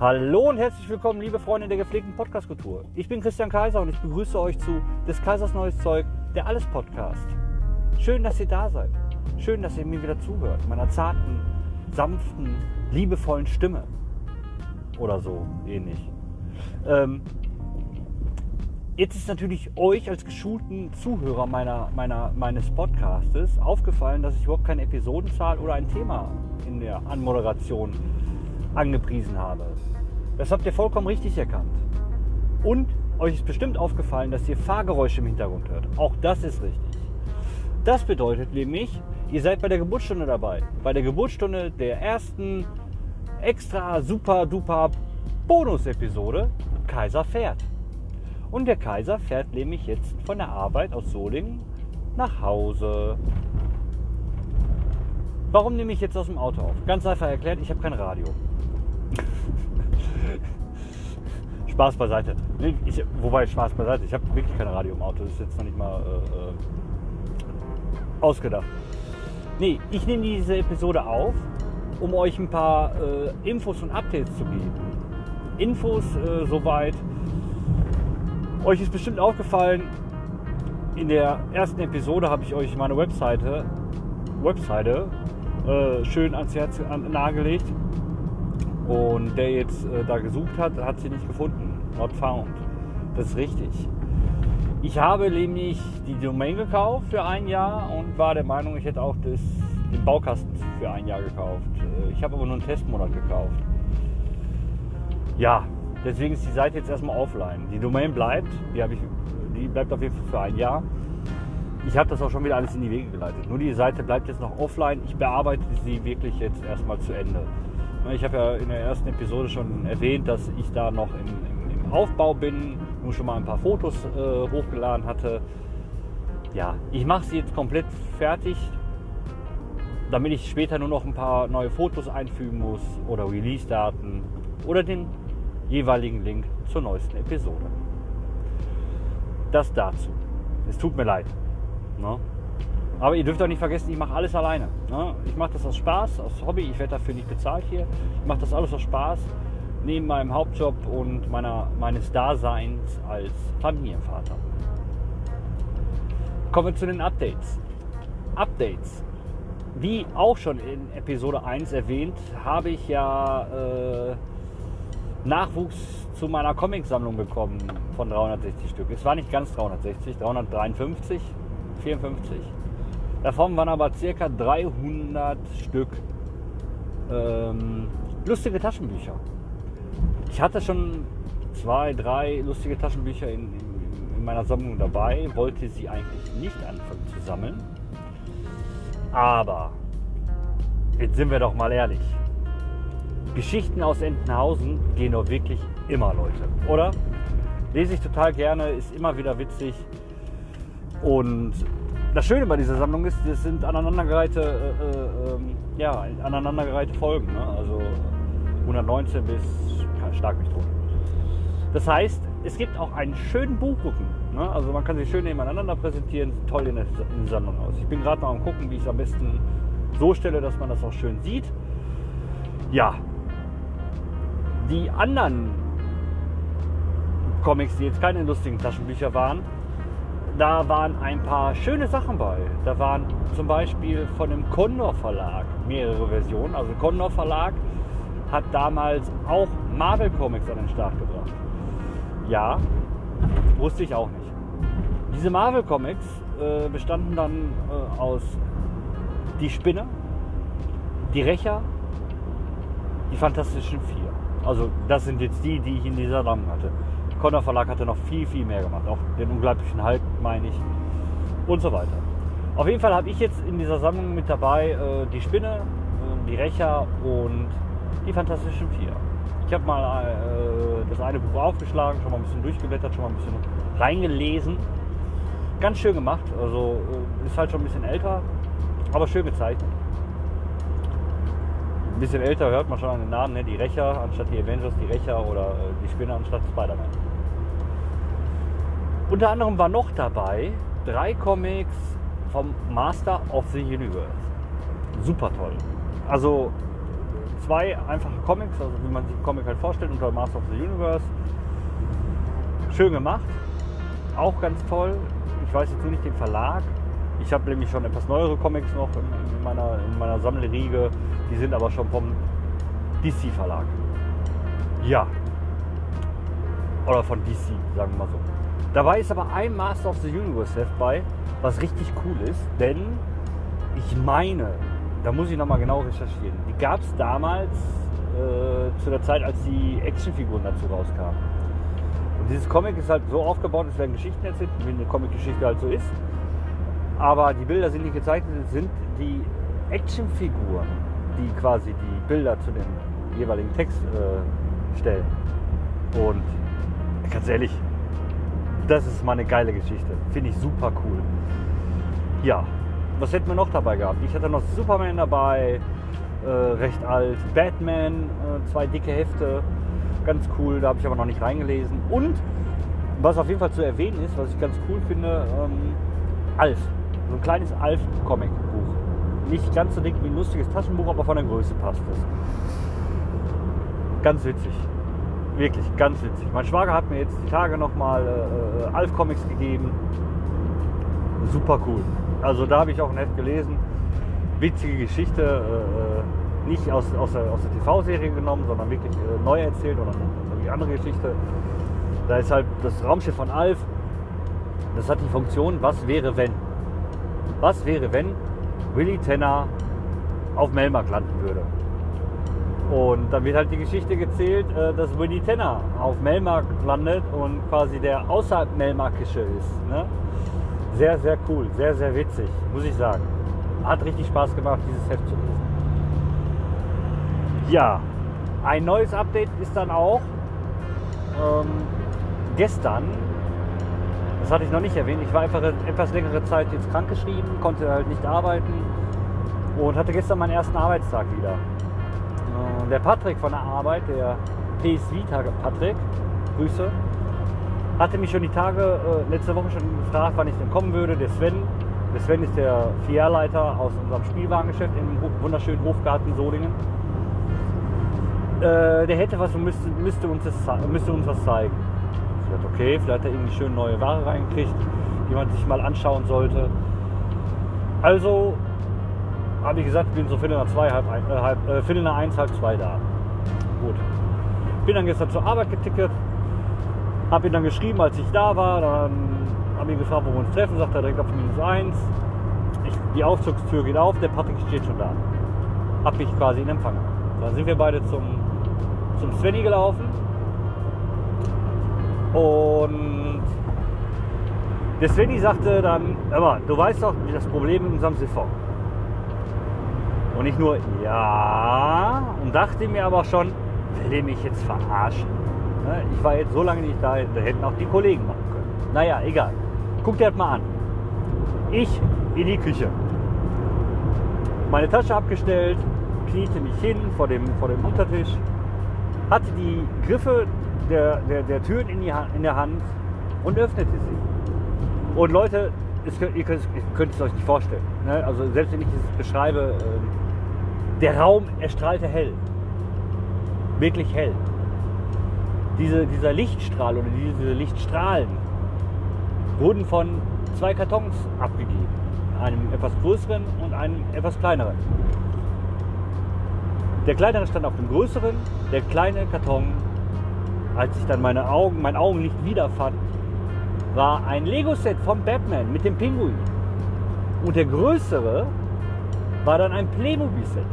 Hallo und herzlich willkommen, liebe Freunde der gepflegten Podcast-Kultur. Ich bin Christian Kaiser und ich begrüße euch zu des Kaisers Neues Zeug, der Alles Podcast. Schön, dass ihr da seid. Schön, dass ihr mir wieder zuhört. Meiner zarten, sanften, liebevollen Stimme. Oder so ähnlich. Ähm, jetzt ist natürlich euch als geschulten Zuhörer meiner, meiner, meines Podcastes aufgefallen, dass ich überhaupt keine Episodenzahl oder ein Thema in der Anmoderation angepriesen habe. Das habt ihr vollkommen richtig erkannt. Und euch ist bestimmt aufgefallen, dass ihr Fahrgeräusche im Hintergrund hört. Auch das ist richtig. Das bedeutet nämlich, ihr seid bei der Geburtsstunde dabei. Bei der Geburtsstunde der ersten extra super duper Bonus-Episode Kaiser fährt. Und der Kaiser fährt nämlich jetzt von der Arbeit aus Solingen nach Hause. Warum nehme ich jetzt aus dem Auto auf? Ganz einfach erklärt, ich habe kein Radio. Spaß beiseite. Ich, wobei, Spaß beiseite. Ich habe wirklich kein Radio im Auto. Das ist jetzt noch nicht mal äh, äh, ausgedacht. Nee, ich nehme diese Episode auf, um euch ein paar äh, Infos und Updates zu geben. Infos äh, soweit. Euch ist bestimmt aufgefallen, in der ersten Episode habe ich euch meine Webseite, Webseite äh, schön ans Herz an, nahegelegt. Und der jetzt äh, da gesucht hat, hat sie nicht gefunden. Not found. Das ist richtig. Ich habe nämlich die Domain gekauft für ein Jahr und war der Meinung, ich hätte auch das, den Baukasten für ein Jahr gekauft. Äh, ich habe aber nur einen Testmonat gekauft. Ja, deswegen ist die Seite jetzt erstmal offline. Die Domain bleibt, die, ich, die bleibt auf jeden Fall für ein Jahr. Ich habe das auch schon wieder alles in die Wege geleitet. Nur die Seite bleibt jetzt noch offline. Ich bearbeite sie wirklich jetzt erstmal zu Ende. Ich habe ja in der ersten Episode schon erwähnt, dass ich da noch im, im, im Aufbau bin, nur schon mal ein paar Fotos äh, hochgeladen hatte. Ja, ich mache sie jetzt komplett fertig, damit ich später nur noch ein paar neue Fotos einfügen muss oder Release-Daten oder den jeweiligen Link zur neuesten Episode. Das dazu. Es tut mir leid. Ne? Aber ihr dürft auch nicht vergessen, ich mache alles alleine. Ne? Ich mache das aus Spaß, aus Hobby. Ich werde dafür nicht bezahlt hier. Ich mache das alles aus Spaß, neben meinem Hauptjob und meiner, meines Daseins als Familienvater. Kommen wir zu den Updates. Updates. Wie auch schon in Episode 1 erwähnt, habe ich ja äh, Nachwuchs zu meiner Comicsammlung bekommen von 360 Stück. Es war nicht ganz 360, 353, 54. Davon waren aber ca. 300 Stück ähm, lustige Taschenbücher. Ich hatte schon zwei, drei lustige Taschenbücher in, in, in meiner Sammlung dabei, wollte sie eigentlich nicht anfangen zu sammeln. Aber, jetzt sind wir doch mal ehrlich, Geschichten aus Entenhausen gehen doch wirklich immer, Leute, oder? Lese ich total gerne, ist immer wieder witzig. Und das Schöne bei dieser Sammlung ist, das sind aneinandergereihte, äh, äh, ja, aneinandergereihte Folgen. Ne? Also 119 bis stark mich tot. Das heißt, es gibt auch einen schönen Buchrücken. Ne? Also man kann sie schön nebeneinander präsentieren, sieht toll in der, in der Sammlung aus. Ich bin gerade noch am gucken, wie ich es am besten so stelle, dass man das auch schön sieht. Ja, die anderen Comics, die jetzt keine lustigen Taschenbücher waren, da waren ein paar schöne Sachen bei. Da waren zum Beispiel von dem Condor Verlag mehrere Versionen. Also Condor Verlag hat damals auch Marvel Comics an den Start gebracht. Ja, wusste ich auch nicht. Diese Marvel Comics äh, bestanden dann äh, aus Die Spinne, Die Rächer, die Fantastischen Vier. Also das sind jetzt die, die ich in dieser Sammlung hatte. Conner Verlag hatte noch viel, viel mehr gemacht. Auch den unglaublichen Halt, meine ich. Und so weiter. Auf jeden Fall habe ich jetzt in dieser Sammlung mit dabei äh, die Spinne, äh, die Rächer und die Fantastischen Vier. Ich habe mal äh, das eine Buch aufgeschlagen, schon mal ein bisschen durchgeblättert, schon mal ein bisschen reingelesen. Ganz schön gemacht. Also äh, ist halt schon ein bisschen älter, aber schön gezeichnet. Ein bisschen älter hört man schon an den Namen, ne? die Rächer anstatt die Avengers, die Rächer oder äh, die Spinne anstatt Spider-Man. Unter anderem war noch dabei drei Comics vom Master of the Universe. Super toll. Also zwei einfache Comics, also wie man sich einen Comic halt vorstellt, unter Master of the Universe. Schön gemacht, auch ganz toll. Ich weiß jetzt nicht den Verlag. Ich habe nämlich schon etwas neuere Comics noch in, in, meiner, in meiner Sammlerriege. Die sind aber schon vom DC-Verlag. Ja. Oder von DC, sagen wir mal so. Dabei ist aber ein Master of the Universe Heft bei, was richtig cool ist, denn ich meine, da muss ich nochmal genau recherchieren, die gab es damals äh, zu der Zeit, als die Actionfiguren dazu rauskamen. Und dieses Comic ist halt so aufgebaut, es werden Geschichten erzählt, wie eine Comic-Geschichte halt so ist. Aber die Bilder sind nicht gezeichnet, es sind die Actionfiguren, die quasi die Bilder zu dem jeweiligen Text äh, stellen. Und ganz ehrlich, das ist mal eine geile Geschichte. Finde ich super cool. Ja, was hätten wir noch dabei gehabt? Ich hatte noch Superman dabei, äh, recht alt. Batman, äh, zwei dicke Hefte, ganz cool. Da habe ich aber noch nicht reingelesen. Und was auf jeden Fall zu erwähnen ist, was ich ganz cool finde, ähm, Alf. So ein kleines Alf-Comic-Buch. Nicht ganz so dick wie ein lustiges Taschenbuch, aber von der Größe passt es. Ganz witzig. Wirklich, ganz witzig. Mein Schwager hat mir jetzt die Tage nochmal äh, äh, Alf-Comics gegeben. Super cool. Also da habe ich auch ein Heft gelesen. Witzige Geschichte. Äh, äh nicht aus, aus der, aus der TV-Serie genommen, sondern wirklich äh, neu erzählt oder eine andere Geschichte. Da ist halt das Raumschiff von Alf. Das hat die Funktion, was wäre wenn? Was wäre, wenn Willy Tenner auf Melmark landen würde? Und dann wird halt die Geschichte gezählt, äh, dass Willy Tenner auf Melmark landet und quasi der außerhalb Melmarkische ist. Ne? Sehr, sehr cool, sehr, sehr witzig, muss ich sagen. Hat richtig Spaß gemacht, dieses Heft zu lesen. Ja, ein neues Update ist dann auch ähm, gestern, das hatte ich noch nicht erwähnt, ich war einfach etwas längere Zeit jetzt krankgeschrieben, konnte halt nicht arbeiten und hatte gestern meinen ersten Arbeitstag wieder. Äh, der Patrick von der Arbeit, der PSV-Tage Patrick, Grüße, hatte mich schon die Tage, äh, letzte Woche schon gefragt, wann ich denn kommen würde. Der Sven, der Sven ist der Filialleiter aus unserem Spielwarengeschäft im wunderschönen Hofgarten Solingen. Äh, der hätte was und müsste, müsste, uns das, müsste uns was zeigen. Ich dachte, okay, vielleicht hat er irgendwie schön neue Ware reingekriegt, die man sich mal anschauen sollte. Also habe ich gesagt, ich bin so Viertel nach zwei, halb, äh, halb äh, Viertel nach eins, halb zwei da. Gut. Bin dann gestern zur Arbeit getickert, habe ihn dann geschrieben, als ich da war. Dann habe ich gefragt, wo wir uns treffen. Sagt er direkt auf minus eins. Ich, die Aufzugstür geht auf, der Patrick steht schon da. Hab mich quasi in Empfang. Dann sind wir beide zum, zum Svenny gelaufen. Und der Svenny sagte dann, aber du weißt doch, wie das Problem in unserem Siphon. Und ich nur, ja, und dachte mir aber schon, will er mich jetzt verarschen? Ne, ich war jetzt so lange nicht da, da hätten auch die Kollegen machen können. Naja, egal. Guck dir das mal an. Ich in die Küche. Meine Tasche abgestellt, kniete mich hin vor dem, vor dem Untertisch, hatte die Griffe der, der, der Türen in, die, in der Hand und öffnete sie. Und Leute, es, ihr, könnt, ihr, könnt, es euch nicht vorstellen. Ne? Also selbst wenn ich es beschreibe, äh, der Raum erstrahlte hell. Wirklich hell diese, dieser Lichtstrahl oder diese Lichtstrahlen wurden von zwei Kartons abgegeben. Einem etwas größeren und einem etwas kleineren. Der kleinere stand auf dem größeren, der kleine Karton, als ich dann meine Augen, mein Augenlicht wiederfand, war ein Lego-Set von Batman mit dem Pinguin. Und der größere war dann ein Playmobil-Set.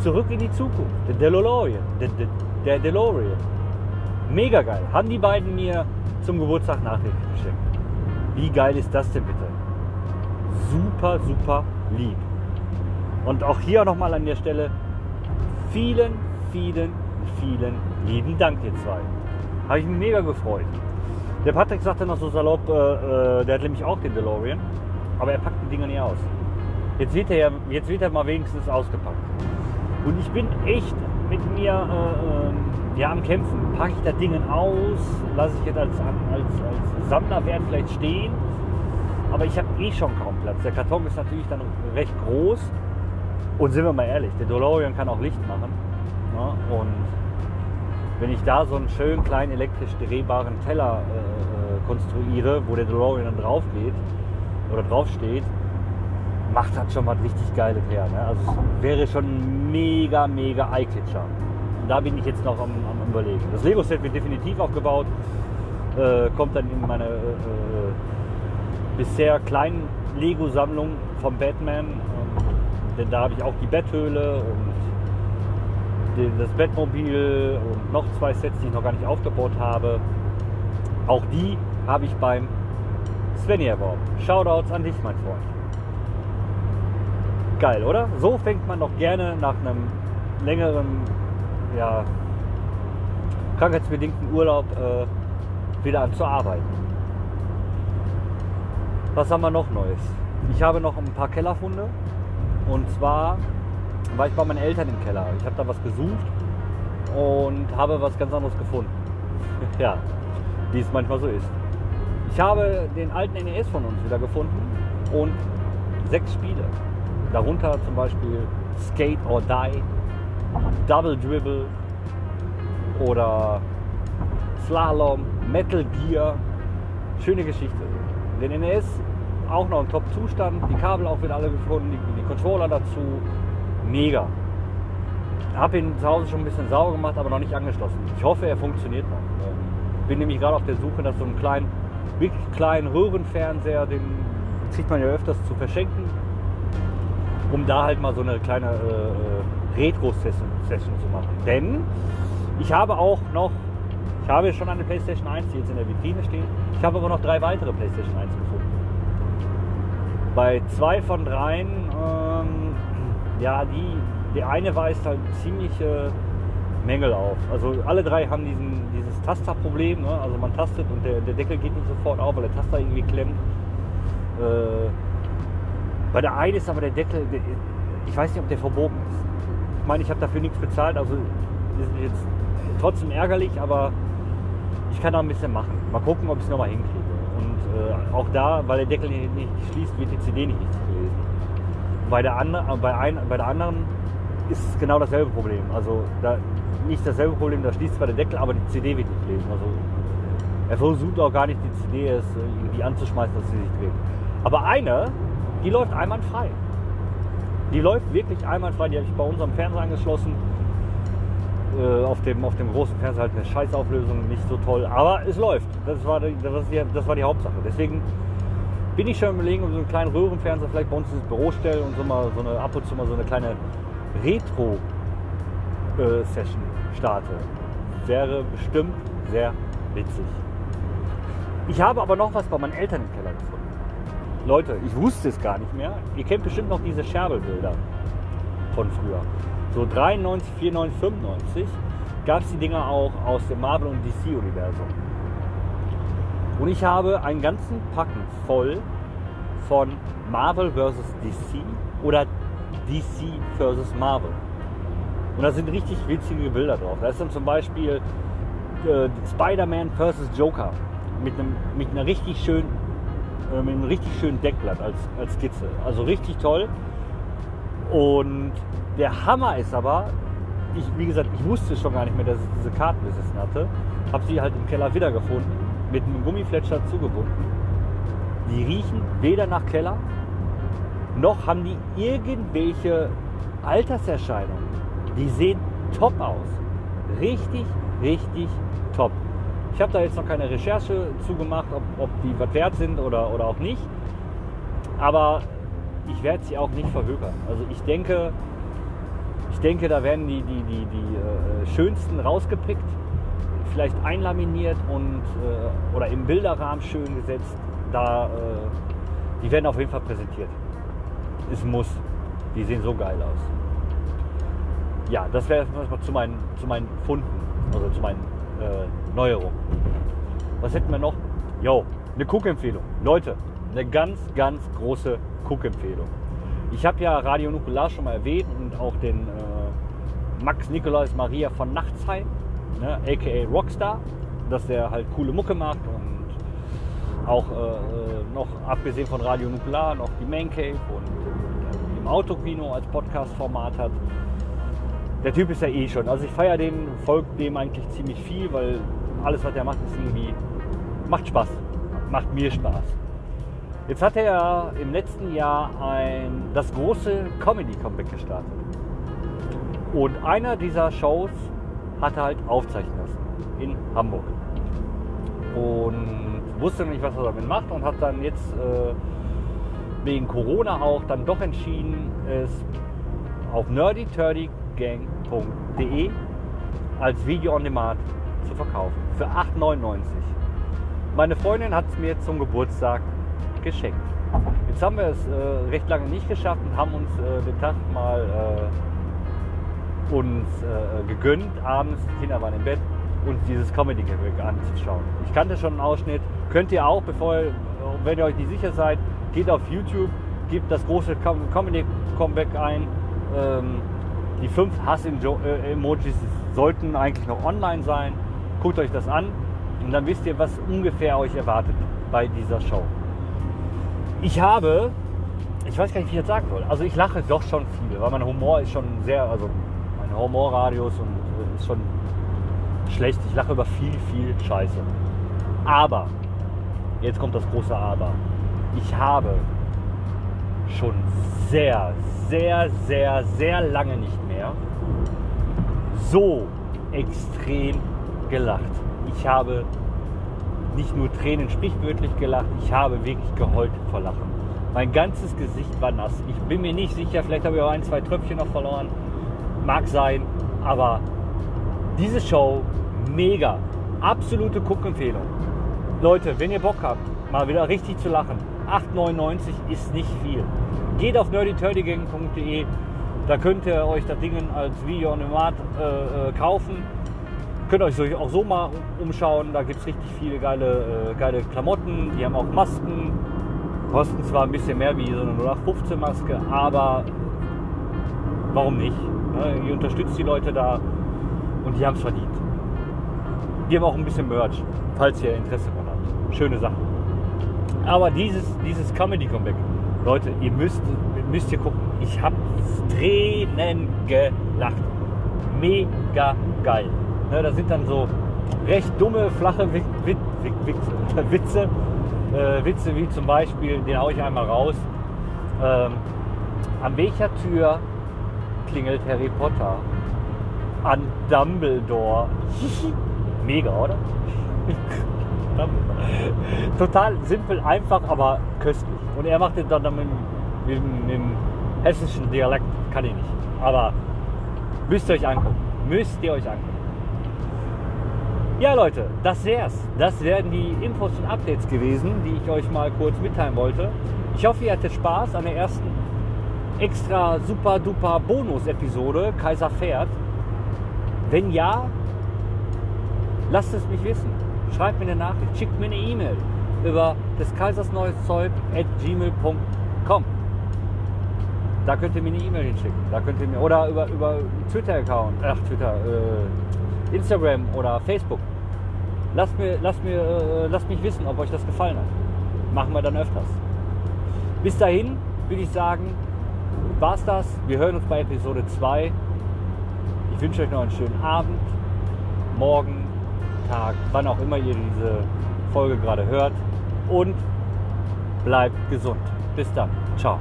Zurück in die Zukunft. Der DeLorean. Der, der, der DeLorean. Mega geil. Haben die beiden mir zum Geburtstag nachträglich geschenkt. Wie geil ist das denn bitte? Super, super lieb. Und auch hier nochmal an der Stelle vielen, vielen, vielen lieben Dank, ihr zwei. Habe ich mich mega gefreut. Der Patrick sagte noch so salopp, äh, äh, der hat nämlich auch den DeLorean, aber er packt die Dinger nie aus. Jetzt wird er, jetzt wird er mal wenigstens ausgepackt. Und ich bin echt mit mir äh, ähm, ja, am Kämpfen. Packe ich das Ding aus, lasse ich jetzt als, als, als Sammlerwert vielleicht stehen. Aber ich habe eh schon kaum Platz. Der Karton ist natürlich dann recht groß. Und sind wir mal ehrlich, der DeLorean kann auch Licht machen. Ne? Und wenn ich da so einen schönen kleinen elektrisch drehbaren Teller äh, äh konstruiere, wo der DeLorean dann drauf geht oder drauf steht, macht das schon was richtig Geiles her. Ne? Also es wäre schon mega, mega Eye-Catcher. Da bin ich jetzt noch am, am überlegen. Das Lego-Set wird definitiv aufgebaut, äh, kommt dann in meine äh, äh bisher kleinen Lego-Sammlung vom Batman. Ähm, denn da habe ich auch die Betthöhle und das Bettmobil und noch zwei Sets, die ich noch gar nicht aufgebaut habe. Auch die habe ich beim Svenny erworben. Shoutouts an dich, mein Freund. Geil, oder? So fängt man doch gerne nach einem längeren, ja, krankheitsbedingten Urlaub äh, wieder an zu arbeiten. Was haben wir noch Neues? Ich habe noch ein paar Kellerfunde. Und zwar war ich bei meinen Eltern im Keller. Ich habe da was gesucht und habe was ganz anderes gefunden. ja, wie es manchmal so ist. Ich habe den alten NES von uns wieder gefunden und sechs Spiele. Darunter zum Beispiel Skate or Die, Double Dribble oder Slalom, Metal Gear. Schöne Geschichte. Den NES auch noch im Top-Zustand, die Kabel auch wieder alle gefunden, die, die Controller dazu. Mega. Habe ihn zu Hause schon ein bisschen sauber gemacht, aber noch nicht angeschlossen. Ich hoffe, er funktioniert noch. Ähm, bin nämlich gerade auf der Suche nach so einem kleinen, wirklich kleinen Röhrenfernseher, den kriegt man ja öfters zu verschenken, um da halt mal so eine kleine äh, Retro-Session zu machen. Denn ich habe auch noch, ich habe schon eine PlayStation 1, die jetzt in der Vitrine steht. Ich habe aber noch drei weitere PlayStation 1 gefunden. Bei zwei von dreien, ähm, ja, die, die eine weist halt ziemliche Mängel auf. Also alle drei haben diesen, dieses Tasterproblem. Ne? Also man tastet und der, der Deckel geht nicht sofort auf, weil der Taster irgendwie klemmt. Äh, bei der einen ist aber der Deckel, ich weiß nicht, ob der verbogen ist. Ich meine, ich habe dafür nichts bezahlt, also ist jetzt trotzdem ärgerlich, aber ich kann da ein bisschen machen. Mal gucken, ob ich es nochmal hinkriege. Und äh, auch da, weil der Deckel nicht, schließt, wird die CD nicht richtig gelesen. Bei der, andre, äh, bei, ein, bei der anderen ist es genau dasselbe Problem. Also da, nicht dasselbe Problem, da schließt zwar der Deckel, aber die CD wird nicht gelesen. Also er versucht auch gar nicht die CD erst irgendwie anzuschmeißen, dass sie sich dreht. Aber eine, die läuft einwandfrei. Die läuft wirklich einwandfrei. Die habe ich bei unserem Fernseher angeschlossen äh, auf, dem, auf dem großen Fernseher halt eine Scheißauflösung, nicht so toll. Aber es läuft. Das war die, das, die, das war die Hauptsache. Deswegen bin ich schon überlegen, ob so einen kleinen Röhrenfernseher vielleicht bei uns ins Büro stellen und so mal so eine ab und zu mal so eine kleine Retro-Session äh, starte. Wäre bestimmt sehr witzig. Ich habe aber noch was bei meinen Eltern im Keller gefunden. Leute, ich wusste es gar nicht mehr. Ihr kennt bestimmt noch diese Scherbelbilder von früher so 93, 94, 95 gab es die Dinger auch aus dem Marvel- und DC-Universum. Und ich habe einen ganzen Packen voll von Marvel vs. DC oder DC vs. Marvel. Und da sind richtig witzige Bilder drauf. Da ist dann zum Beispiel äh, Spider-Man vs. Joker mit einem, mit einer richtig schönen, äh, mit einem richtig schönen Deckblatt als, als Skizze. Also richtig toll. Und der Hammer ist aber, ich, wie gesagt, ich wusste schon gar nicht mehr, dass ich diese Karten besessen hatte. Habe sie halt im Keller wiedergefunden, mit einem Gummifletscher zugebunden. Die riechen weder nach Keller, noch haben die irgendwelche Alterserscheinungen. Die sehen top aus. Richtig, richtig top. Ich habe da jetzt noch keine Recherche zugemacht, ob, ob die was wert sind oder, oder auch nicht. Aber ich werde sie auch nicht verhökern. Also ich denke, ich denke, da werden die, die, die, die äh, schönsten rausgepickt, vielleicht einlaminiert und äh, oder im Bilderrahmen schön gesetzt. Da, äh, die werden auf jeden Fall präsentiert. Es muss. Die sehen so geil aus. Ja, das wäre erstmal zu meinen, zu meinen Funden, also zu meinen äh, Neuerungen. Was hätten wir noch? Jo, eine Cook-Empfehlung. Leute, eine ganz, ganz große Cook-Empfehlung. Ich habe ja Radio Nukular schon mal erwähnt und auch den äh, Max Nikolaus Maria von Nachtsheim, ne, aka Rockstar, dass der halt coole Mucke macht und auch äh, äh noch abgesehen von Radio Nukular noch die Man Cave und äh, im Autokino als Podcast-Format hat. Der Typ ist ja eh schon. Also ich feiere den, folgt dem eigentlich ziemlich viel, weil alles, was er macht, ist irgendwie, macht Spaß. Macht mir Spaß. Jetzt hat er im letzten Jahr ein, das große Comedy-Comeback gestartet. Und einer dieser Shows hat er halt aufzeichnen lassen in Hamburg. Und wusste nicht, was er damit macht und hat dann jetzt äh, wegen Corona auch dann doch entschieden, es auf nerdyturdygang.de als Video on Demand zu verkaufen. Für 8,99. Meine Freundin hat es mir zum Geburtstag geschenkt. Jetzt haben wir es äh, recht lange nicht geschafft und haben uns äh, den Tag mal äh, uns äh, gegönnt, abends, die Kinder waren im Bett, uns dieses Comedy anzuschauen. Ich kannte schon einen Ausschnitt, könnt ihr auch, bevor wenn ihr euch nicht sicher seid, geht auf YouTube, gebt das große Comedy Comeback ein. Ähm, die fünf Hass-Emojis sollten eigentlich noch online sein. Guckt euch das an und dann wisst ihr, was ungefähr euch erwartet bei dieser Show. Ich habe, ich weiß gar nicht, wie ich das sagen soll. Also ich lache doch schon viel, weil mein Humor ist schon sehr, also mein Humorradius und äh, ist schon schlecht. Ich lache über viel, viel Scheiße. Aber, jetzt kommt das große Aber. Ich habe schon sehr, sehr, sehr, sehr lange nicht mehr so extrem gelacht. Ich habe nicht nur Tränen sprichwörtlich gelacht, ich habe wirklich geheult vor Lachen. Mein ganzes Gesicht war nass. Ich bin mir nicht sicher, vielleicht habe ich auch ein, zwei Tröpfchen noch verloren. Mag sein, aber diese Show mega. Absolute Guckempfehlung. Leute, wenn ihr Bock habt, mal wieder richtig zu lachen, 8,99 ist nicht viel. Geht auf nerdyturdygang.de, da könnt ihr euch das Ding als Video on Demand äh, äh, kaufen. Könnt euch auch so mal umschauen, da gibt es richtig viele geile, äh, geile Klamotten, die haben auch Masken. Kosten zwar ein bisschen mehr wie so eine 0815 Maske, aber warum nicht? Ne? Ihr unterstützt die Leute da und die haben es verdient. Die haben auch ein bisschen Merch, falls ihr Interesse daran habt. Schöne Sachen. Aber dieses, dieses Comedy Comeback, Leute, ihr müsst, müsst ihr gucken. Ich habe Tränen gelacht. Mega geil. Ne, da sind dann so recht dumme, flache Witze, Witze, Witze, äh, Witze wie zum Beispiel, den haue ich einmal raus. Ähm, an welcher Tür klingelt Harry Potter? An Dumbledore. Mega, oder? Total simpel, einfach, aber köstlich. Und er macht es dann mit, mit, mit dem hessischen Dialekt, kann ich nicht. Aber müsst ihr euch angucken. Müsst ihr euch angucken. Ja, Leute, das wär's. Das wären die Infos und Updates gewesen, die ich euch mal kurz mitteilen wollte. Ich hoffe, ihr hattet Spaß an der ersten extra super duper Bonus-Episode Kaiser fährt. Wenn ja, lasst es mich wissen. Schreibt mir eine Nachricht, schickt mir eine E-Mail über des Kaisers neues Zeug at gmail.com. Da könnt ihr mir eine E-Mail hinschicken. Da könnt ihr mir, oder über, über Twitter-Account, ach Twitter, äh, Instagram oder Facebook. Lasst, mir, lasst, mir, äh, lasst mich wissen, ob euch das gefallen hat. Machen wir dann öfters. Bis dahin würde ich sagen, war's das. Wir hören uns bei Episode 2. Ich wünsche euch noch einen schönen Abend, morgen, Tag, wann auch immer ihr diese Folge gerade hört. Und bleibt gesund. Bis dann. Ciao.